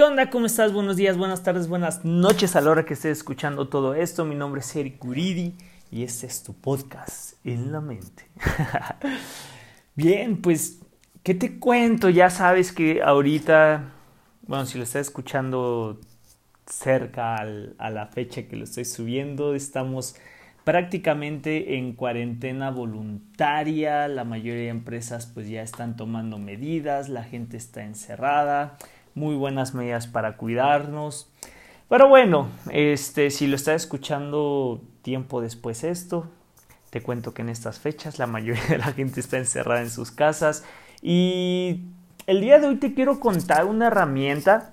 ¿Qué onda? ¿Cómo estás? Buenos días, buenas tardes, buenas noches a la hora que estés escuchando todo esto. Mi nombre es Eric Uridi y este es tu podcast en la mente. Bien, pues, ¿qué te cuento? Ya sabes que ahorita, bueno, si lo estás escuchando cerca a la fecha que lo estoy subiendo, estamos prácticamente en cuarentena voluntaria, la mayoría de empresas pues ya están tomando medidas, la gente está encerrada, muy buenas medidas para cuidarnos. Pero bueno, este, si lo estás escuchando tiempo después esto, te cuento que en estas fechas la mayoría de la gente está encerrada en sus casas y el día de hoy te quiero contar una herramienta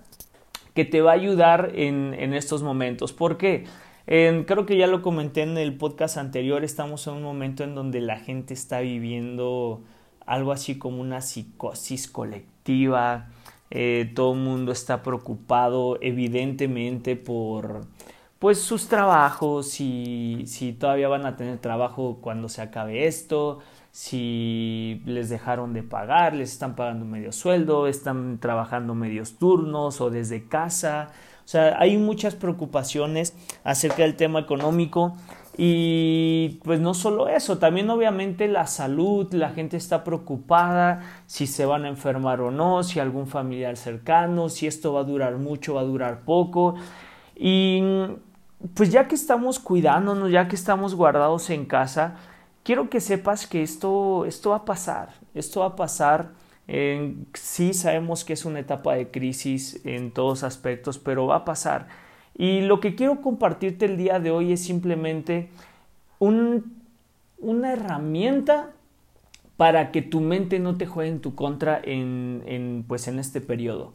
que te va a ayudar en, en estos momentos. ¿Por qué? creo que ya lo comenté en el podcast anterior, estamos en un momento en donde la gente está viviendo algo así como una psicosis colectiva, eh, todo el mundo está preocupado evidentemente por pues sus trabajos, si, si todavía van a tener trabajo cuando se acabe esto, si les dejaron de pagar, les están pagando medio sueldo, están trabajando medios turnos o desde casa. O sea, hay muchas preocupaciones acerca del tema económico y pues no solo eso, también obviamente la salud, la gente está preocupada si se van a enfermar o no, si algún familiar cercano, si esto va a durar mucho, va a durar poco. Y pues ya que estamos cuidándonos, ya que estamos guardados en casa, quiero que sepas que esto, esto va a pasar, esto va a pasar. sí sabemos que es una etapa de crisis en todos aspectos, pero va a pasar. Y lo que quiero compartirte el día de hoy es simplemente una herramienta para que tu mente no te juegue en tu contra en, en, pues en este periodo.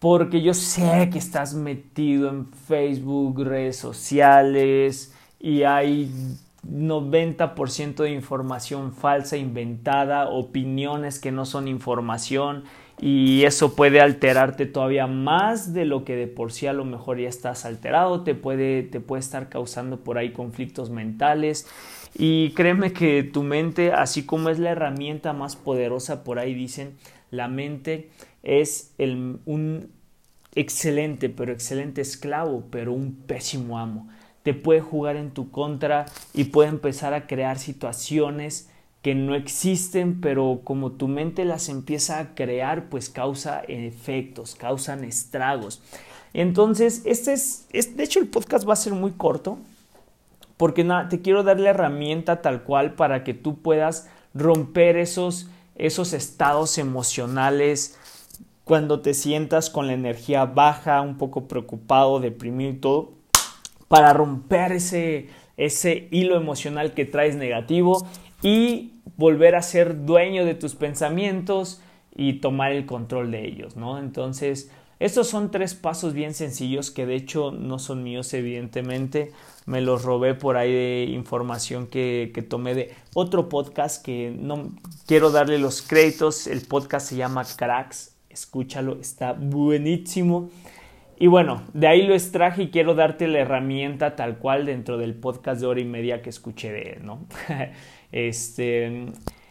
Porque yo sé que estás metido en Facebook, redes sociales y hay 90% de información falsa, inventada, opiniones que no son información y eso puede alterarte todavía más de lo que de por sí a lo mejor ya estás alterado, te puede, te puede estar causando por ahí conflictos mentales. Y créeme que tu mente, así como es la herramienta más poderosa, por ahí dicen, la mente es el, un excelente, pero excelente esclavo, pero un pésimo amo. Te puede jugar en tu contra y puede empezar a crear situaciones que no existen, pero como tu mente las empieza a crear, pues causa efectos, causan estragos. Entonces, este es, de hecho el podcast va a ser muy corto, porque nada, te quiero dar la herramienta tal cual para que tú puedas romper esos, esos estados emocionales cuando te sientas con la energía baja, un poco preocupado, deprimido y todo, para romper ese, ese hilo emocional que traes negativo y volver a ser dueño de tus pensamientos y tomar el control de ellos, ¿no? Entonces, estos son tres pasos bien sencillos que de hecho no son míos, evidentemente. Me los robé por ahí de información que, que, tomé de otro podcast que no quiero darle los créditos. El podcast se llama Cracks. Escúchalo, está buenísimo. Y bueno, de ahí lo extraje y quiero darte la herramienta tal cual dentro del podcast de hora y media que escuché de él, ¿no? este,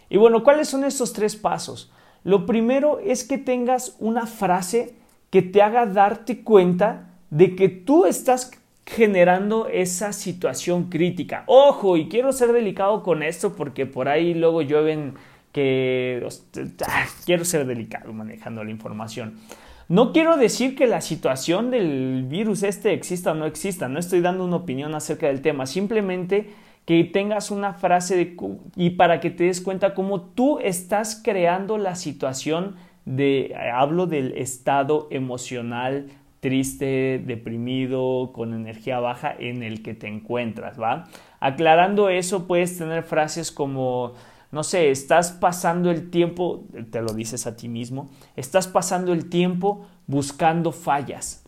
y bueno, ¿cuáles son estos tres pasos? Lo primero es que tengas una frase que te haga darte cuenta de que tú estás generando esa situación crítica. Ojo, y quiero ser delicado con esto porque por ahí luego llueven que... Ah, quiero ser delicado manejando la información. No quiero decir que la situación del virus este exista o no exista, no estoy dando una opinión acerca del tema, simplemente que tengas una frase de, y para que te des cuenta cómo tú estás creando la situación de, hablo del estado emocional triste, deprimido, con energía baja en el que te encuentras, ¿va? Aclarando eso, puedes tener frases como no sé, estás pasando el tiempo, te lo dices a ti mismo, estás pasando el tiempo buscando fallas.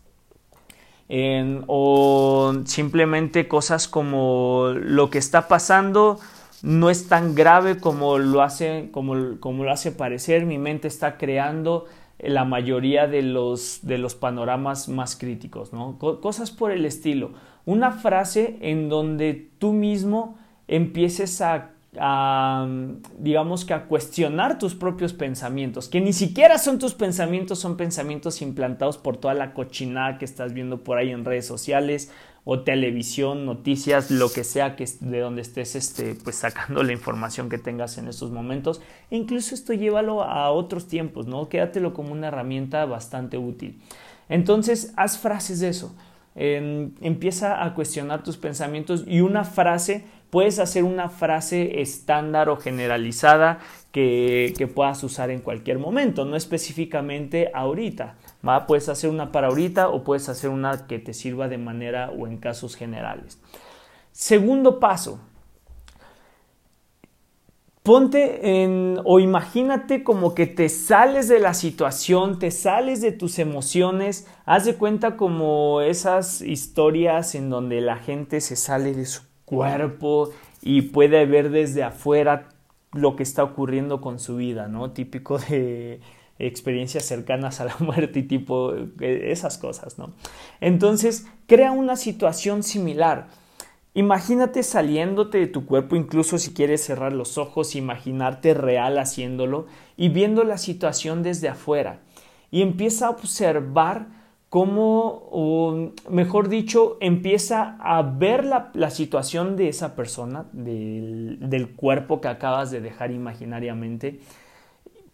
o simplemente cosas como lo que está pasando no es tan grave como lo hace, como, como lo hace parecer, mi mente está creando la mayoría de los, de los panoramas más críticos, ¿no? cosas por el estilo. Una frase en donde tú mismo empieces a digamos que a cuestionar tus propios pensamientos, que ni siquiera son tus pensamientos, son pensamientos implantados por toda la cochinada que estás viendo por ahí en redes sociales o televisión, noticias, lo que sea que de donde estés este, pues sacando la información que tengas en estos momentos. E incluso esto llévalo a otros tiempos, ¿no? Quédatelo como una herramienta bastante útil. Entonces, haz frases de eso. empieza a cuestionar tus pensamientos y una frase Puedes hacer una frase estándar o generalizada que, puedas usar en cualquier momento, no específicamente ahorita. ¿va? Puedes hacer una para ahorita o puedes hacer una que te sirva de manera o en casos generales. Segundo paso, ponte en o imagínate como que te sales de la situación, te sales de tus emociones, haz de cuenta como esas historias en donde la gente se sale de su cuerpo y puede ver desde afuera lo que está ocurriendo con su vida, ¿no? Típico de experiencias cercanas a la muerte y tipo eh, esas cosas, ¿no? Entonces, crea una situación similar. Imagínate saliéndote de tu cuerpo, incluso si quieres cerrar los ojos, imaginarte real haciéndolo y viendo la situación desde afuera. Y empieza a observar cómo, o mejor dicho, empieza a ver la, situación de esa persona, del, cuerpo que acabas de dejar imaginariamente.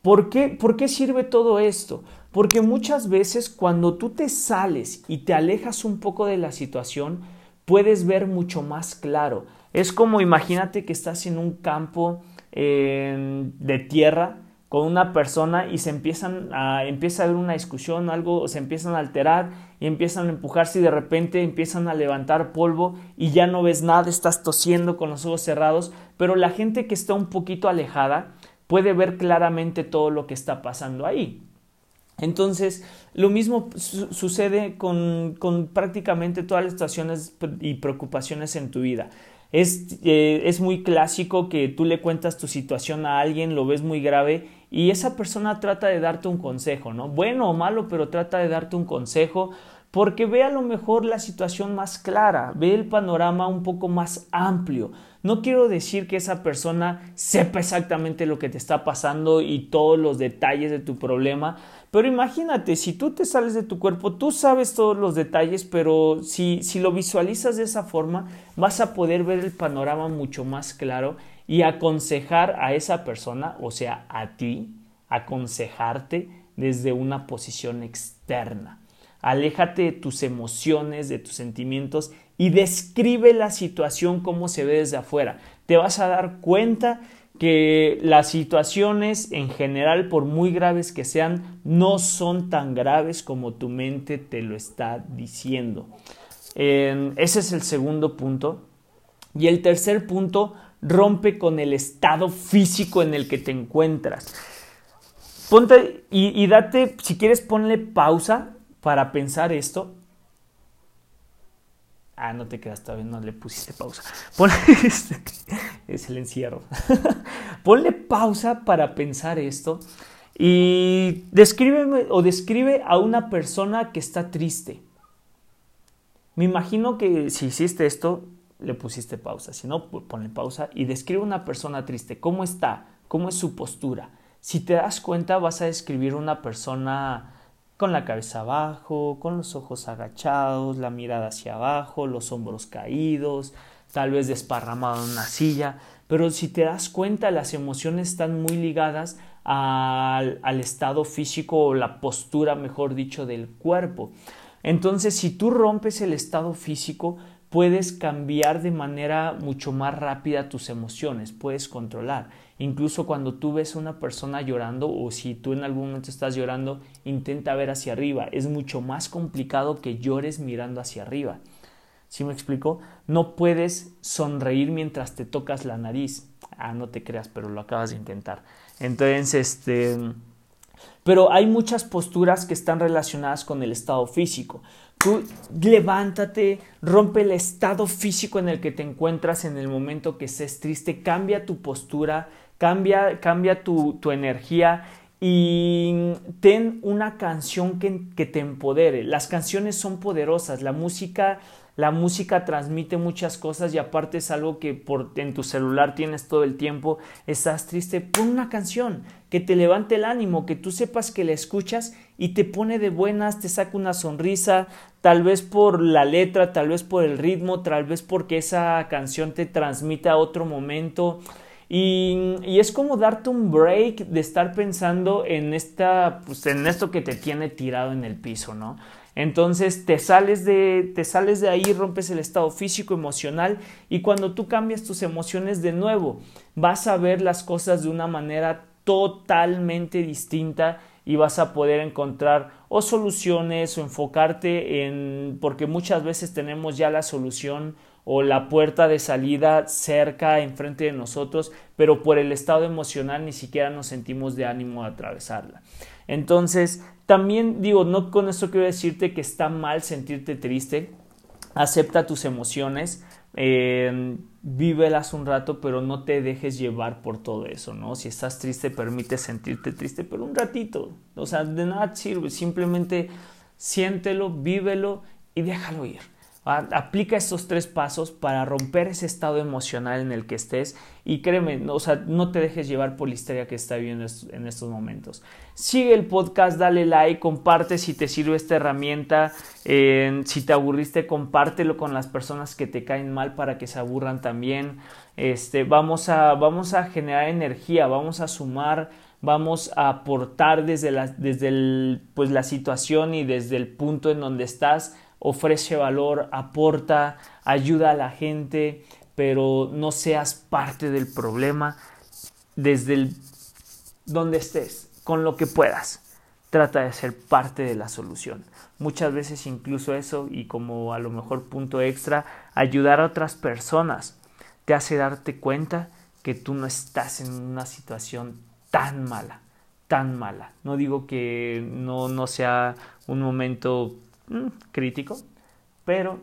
¿Por qué, ¿Por qué sirve todo esto? Porque muchas veces cuando tú te sales y te alejas un poco de la situación, puedes ver mucho más claro. Es como imagínate que estás en un campo eh, de tierra con una persona y se empiezan a, empieza a haber una discusión, algo, se empiezan a alterar y empiezan a empujarse y de repente empiezan a levantar polvo y ya no ves nada, estás tosiendo con los ojos cerrados, pero la gente que está un poquito alejada puede ver claramente todo lo que está pasando ahí. Entonces, lo mismo sucede con, con prácticamente todas las situaciones y preocupaciones en tu vida. Es, eh, es, muy clásico que tú le cuentas tu situación a alguien, lo ves muy grave y esa persona trata de darte un consejo, ¿no? Bueno o malo, pero trata de darte un consejo porque ve a lo mejor la situación más clara, ve el panorama un poco más amplio. No quiero decir que esa persona sepa exactamente lo que te está pasando y todos los detalles de tu problema, pero imagínate, si tú te sales de tu cuerpo, tú sabes todos los detalles, pero si, si lo visualizas de esa forma, vas a poder ver el panorama mucho más claro y aconsejar a esa persona, o sea, a ti, aconsejarte desde una posición externa. Aléjate de tus emociones, de tus sentimientos y describe la situación como se ve desde afuera. Te vas a dar cuenta que las situaciones en general, por muy graves que sean, no son tan graves como tu mente te lo está diciendo. ese es el segundo punto. Y el tercer punto, rompe con el estado físico en el que te encuentras. Ponte y, date, si quieres, ponle pausa para pensar esto. Ah, no te quedas todavía, no le pusiste pausa. Ponle, este, es el encierro. ponle pausa para pensar esto y descríbeme o describe a una persona que está triste. Me imagino que si hiciste esto, le pusiste pausa. Si no, ponle pausa y describe una persona triste. ¿Cómo está? ¿Cómo es su postura? Si te das cuenta, vas a describir una persona con la cabeza abajo, con los ojos agachados, la mirada hacia abajo, los hombros caídos, tal vez desparramado en una silla. Pero si te das cuenta, las emociones están muy ligadas al, al estado físico o la postura, mejor dicho, del cuerpo. Entonces, si tú rompes el estado físico, puedes cambiar de manera mucho más rápida tus emociones, puedes controlar. Incluso cuando tú ves a una persona llorando o si tú en algún momento estás llorando, intenta ver hacia arriba. Es mucho más complicado que llores mirando hacia arriba. ¿Sí me explico? No puedes sonreír mientras te tocas la nariz. Ah, no te creas, pero lo acabas de intentar. Entonces, este... Pero hay muchas posturas que están relacionadas con el estado físico. Tú levántate, rompe el estado físico en el que te encuentras en el momento que estés triste, cambia tu postura, cambia, cambia tu, energía y ten una canción que, que, te empodere. Las canciones son poderosas, la música La música transmite muchas cosas y aparte es algo que por, en tu celular tienes todo el tiempo. Estás triste, pon una canción que te levante el ánimo, que tú sepas que la escuchas y te pone de buenas, te saca una sonrisa, tal vez por la letra, tal vez por el ritmo, tal vez porque esa canción te transmite a otro momento. Y, es como darte un break de estar pensando en esta, pues en esto que te tiene tirado en el piso, ¿no? Entonces te sales de, te sales de ahí, rompes el estado físico, emocional y cuando tú cambias tus emociones de nuevo, vas a ver las cosas de una manera totalmente distinta y vas a poder encontrar o soluciones o enfocarte en porque muchas veces tenemos ya la solución o la puerta de salida cerca enfrente de nosotros, pero por el estado emocional ni siquiera nos sentimos de ánimo de atravesarla. Entonces, también digo, no con esto quiero decirte que está mal sentirte triste, acepta tus emociones, eh, vívelas un rato, pero no te dejes llevar por todo eso, ¿no? Si estás triste, permite sentirte triste, pero un ratito, o sea, de nada sirve, simplemente siéntelo, vívelo y déjalo ir. Aplica estos tres pasos para romper ese estado emocional en el que estés y créeme, no, o sea, no te dejes llevar por la historia que está viviendo en estos momentos. Sigue el podcast, dale like, comparte si te sirve esta herramienta. si te aburriste, compártelo con las personas que te caen mal para que se aburran también. Este, vamos, a, vamos a generar energía, vamos a sumar vamos a aportar desde la, desde el, pues, la situación y desde el punto en donde estás ofrece valor, aporta, ayuda a la gente, pero no seas parte del problema desde el donde estés, con lo que puedas. Trata de ser parte de la solución. Muchas veces incluso eso y como a lo mejor punto extra, ayudar a otras personas te hace darte cuenta que tú no estás en una situación tan mala, tan mala. No digo que no, no sea un momento Mm, crítico, pero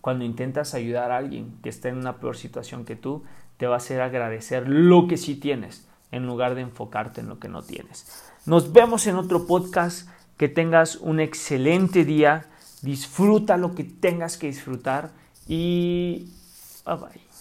cuando intentas ayudar a alguien que está en una peor situación que tú, te va a hacer agradecer lo que sí tienes en lugar de enfocarte en lo que no tienes. Nos vemos en otro podcast. Que tengas un excelente día. Disfruta lo que tengas que disfrutar y bye bye.